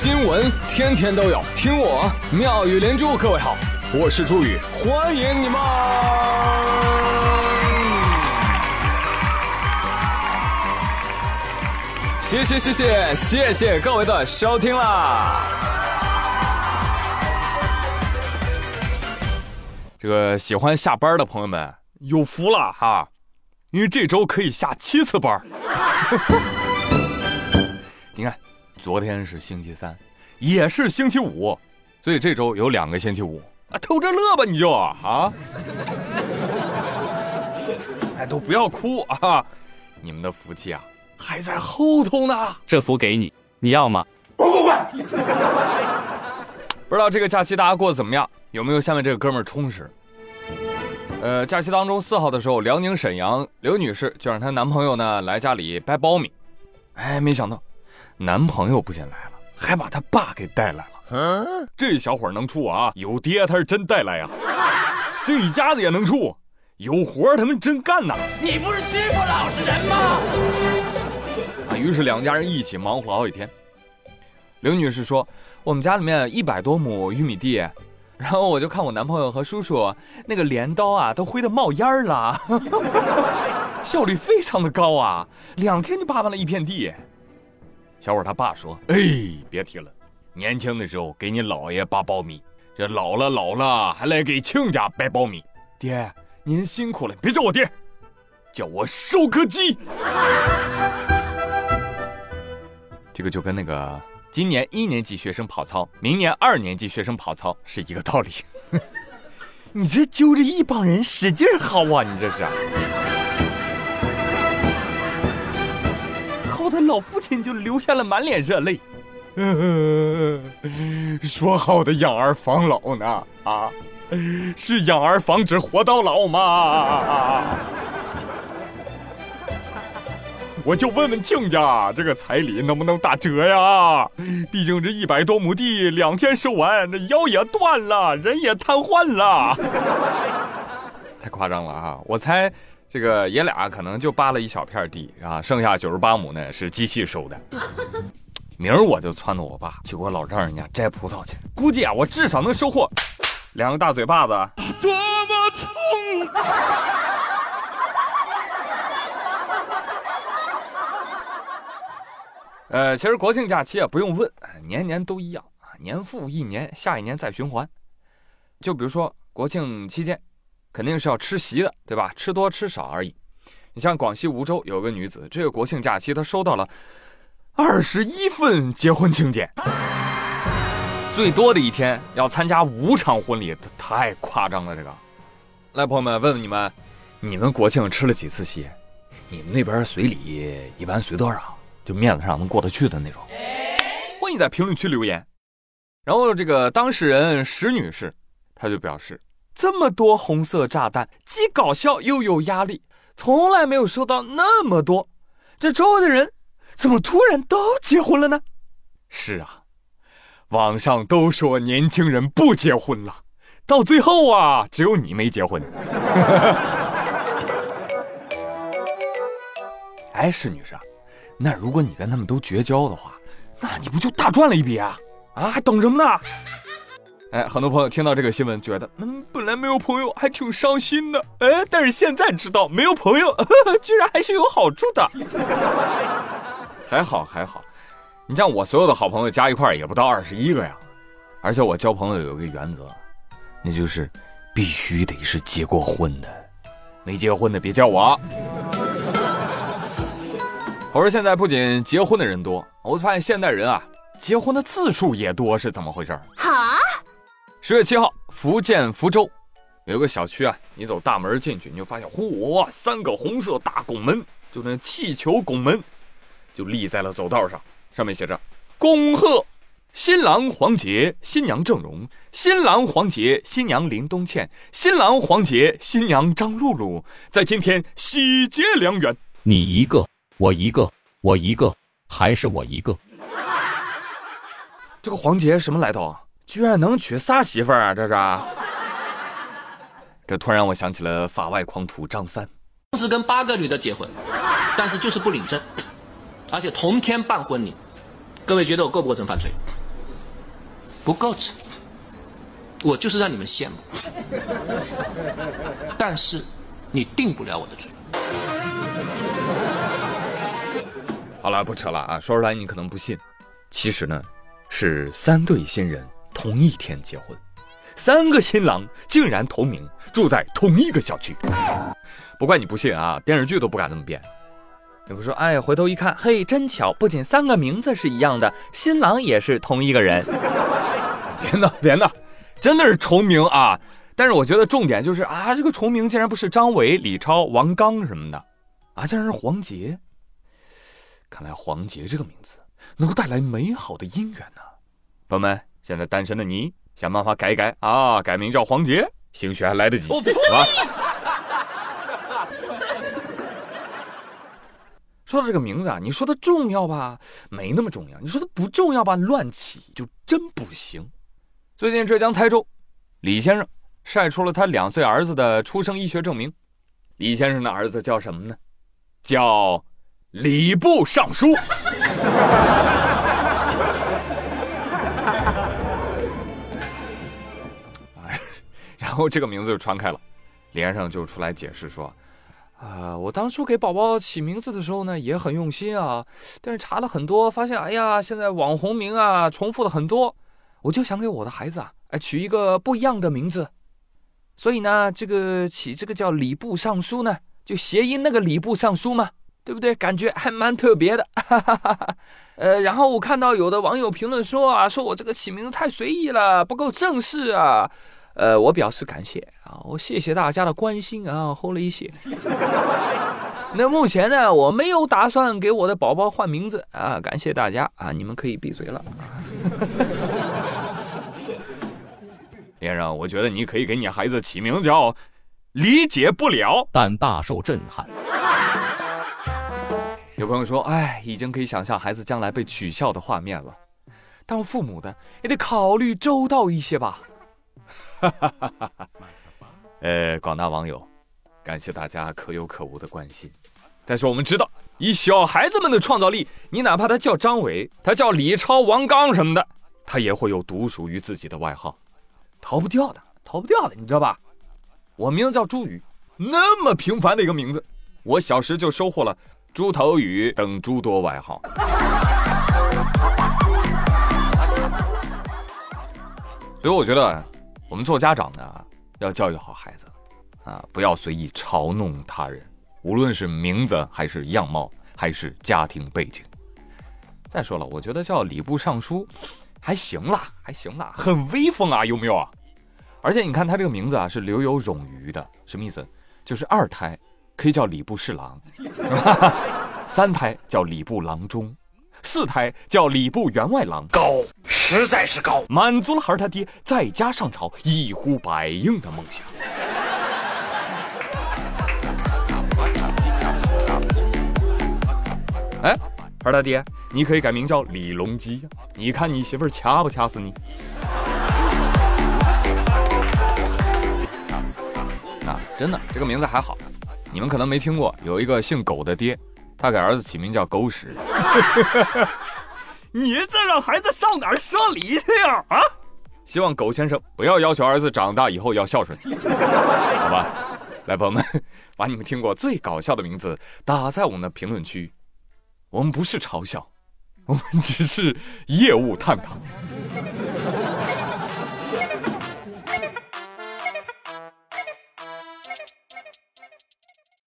新闻天天都有，听我妙语连珠。各位好，我是朱宇，欢迎你们！谢谢谢谢谢谢各位的收听啦！这个喜欢下班的朋友们有福了哈，因为这周可以下七次班。你看，昨天是星期三，也是星期五，所以这周有两个星期五啊，偷着乐吧你就啊！哎，都不要哭啊，你们的福气啊还在后头呢。这福给你，你要吗？滚滚滚！不知道这个假期大家过得怎么样？有没有下面这个哥们儿充实？呃，假期当中四号的时候，辽宁沈阳刘女士就让她男朋友呢来家里掰苞米，哎，没想到男朋友不仅来了，还把他爸给带来了。这小伙能处啊，有爹他是真带来呀。这一家子也能处，有活他们真干呐。你不是欺负老实人吗？啊，于是两家人一起忙活了好几天。刘女士说：“我们家里面一百多亩玉米地。”然后我就看我男朋友和叔叔那个镰刀啊，都挥得冒烟了，效率非常的高啊，两天就扒完了一片地。小伙他爸说：“哎，别提了，年轻的时候给你姥爷扒苞米，这老了老了还来给亲家掰苞米。爹，您辛苦了，别叫我爹，叫我收割机。”这个就跟那个。今年一年级学生跑操，明年二年级学生跑操是一个道理。你这揪着一帮人使劲薅啊！你这是，薅的老父亲就流下了满脸热泪。说好的养儿防老呢？啊，是养儿防止活到老吗？我就问问亲家，这个彩礼能不能打折呀？毕竟这一百多亩地，两天收完，这腰也断了，人也瘫痪了。太夸张了啊！我猜这个爷俩可能就扒了一小片地啊，剩下九十八亩呢是机器收的。明儿我就撺掇我爸去我老丈人家摘葡萄去，估计啊，我至少能收获两个大嘴巴子。多么痛！呃，其实国庆假期啊，不用问，年年都一样啊，年复一年，下一年再循环。就比如说国庆期间，肯定是要吃席的，对吧？吃多吃少而已。你像广西梧州有个女子，这个国庆假期她收到了二十一份结婚请柬，最多的一天要参加五场婚礼，太夸张了。这个，来朋友们问问你们，你们国庆吃了几次席？你们那边随礼一般随多少？就面子上能过得去的那种，欢迎在评论区留言。然后这个当事人石女士，她就表示，这么多红色炸弹，既搞笑又有压力，从来没有收到那么多。这周围的人怎么突然都结婚了呢？是啊，网上都说年轻人不结婚了，到最后啊，只有你没结婚。哎，施女士。那如果你跟他们都绝交的话，那你不就大赚了一笔啊？啊，还等什么呢？哎，很多朋友听到这个新闻，觉得嗯，本来没有朋友还挺伤心的，哎，但是现在知道没有朋友 居然还是有好处的。还好还好，你像我所有的好朋友加一块也不到二十一个呀，而且我交朋友有一个原则，那就是必须得是结过婚的，没结婚的别叫我。我说现在不仅结婚的人多，我发现现代人啊，结婚的次数也多，是怎么回事？哈！十月七号，福建福州有个小区啊，你走大门进去，你就发现，嚯，三个红色大拱门，就那气球拱门，就立在了走道上，上面写着“恭贺新郎黄杰、新娘郑荣，新郎黄杰、新娘林东倩，新郎黄杰、新娘张露露，在今天喜结良缘。”你一个。我一个，我一个，还是我一个。这个黄杰什么来头？居然能娶仨媳妇儿啊！这是。这突然我想起了法外狂徒张三，同时跟八个女的结婚，但是就是不领证，而且同天办婚礼。各位觉得我构不构成犯罪？不构成，我就是让你们羡慕，但是你定不了我的罪。好了，不扯了啊！说出来你可能不信，其实呢，是三对新人同一天结婚，三个新郎竟然同名，住在同一个小区。不怪你不信啊，电视剧都不敢那么编。你不说，哎，回头一看，嘿，真巧，不仅三个名字是一样的，新郎也是同一个人。别闹，别闹，真的是重名啊！但是我觉得重点就是啊，这个重名竟然不是张伟、李超、王刚什么的，啊，竟然是黄杰。看来黄杰这个名字能够带来美好的姻缘呢。朋友们，现在单身的你，想办法改一改啊，改名叫黄杰，兴许还来得及，是吧？说到这个名字啊，你说它重要吧，没那么重要；你说它不重要吧，乱起就真不行。最近浙江台州，李先生晒出了他两岁儿子的出生医学证明。李先生的儿子叫什么呢？叫礼部尚书。后这个名字就传开了，连上就出来解释说。啊，我当初给宝宝起名字的时候呢，也很用心啊，但是查了很多，发现，哎呀，现在网红名啊，重复的很多，我就想给我的孩子啊，哎，取一个不一样的名字，所以呢，这个起这个叫礼部尚书呢，就谐音那个礼部尚书嘛，对不对？感觉还蛮特别的，哈哈哈哈呃，然后我看到有的网友评论说啊，说我这个起名字太随意了，不够正式啊。呃，我表示感谢啊，我谢谢大家的关心啊，Holy 谢。那目前呢，我没有打算给我的宝宝换名字啊，感谢大家啊，你们可以闭嘴了。连生，我觉得你可以给你孩子起名叫“理解不了”，但大受震撼。有朋友说，哎，已经可以想象孩子将来被取笑的画面了。当父母的也得考虑周到一些吧。哈哈哈哈哈！呃，广大网友，感谢大家可有可无的关心。但是我们知道，以小孩子们的创造力，你哪怕他叫张伟，他叫李超、王刚什么的，他也会有独属于自己的外号，逃不掉的，逃不掉的，你知道吧？我名字叫朱宇，那么平凡的一个名字，我小时就收获了猪头宇等诸多外号。所以我觉得。我们做家长的要教育好孩子，啊，不要随意嘲弄他人，无论是名字还是样貌还是家庭背景。再说了，我觉得叫礼部尚书还行啦，还行啦，很威风啊，有没有啊？而且你看他这个名字啊，是留有冗余的，什么意思？就是二胎可以叫礼部侍郎，三胎叫礼部郎中。四胎叫礼部员外郎，高，实在是高，满足了孩儿他爹在家上朝一呼百应的梦想。哎，孩儿他爹，你可以改名叫李隆基呀！你看你媳妇儿掐不掐死你？啊，真的，这个名字还好，你们可能没听过，有一个姓狗的爹。他给儿子起名叫狗屎，你这让孩子上哪儿说理去呀？啊！希望狗先生不要要求儿子长大以后要孝顺，好吧？来，朋友们，把你们听过最搞笑的名字打在我们的评论区，我们不是嘲笑，我们只是业务探讨。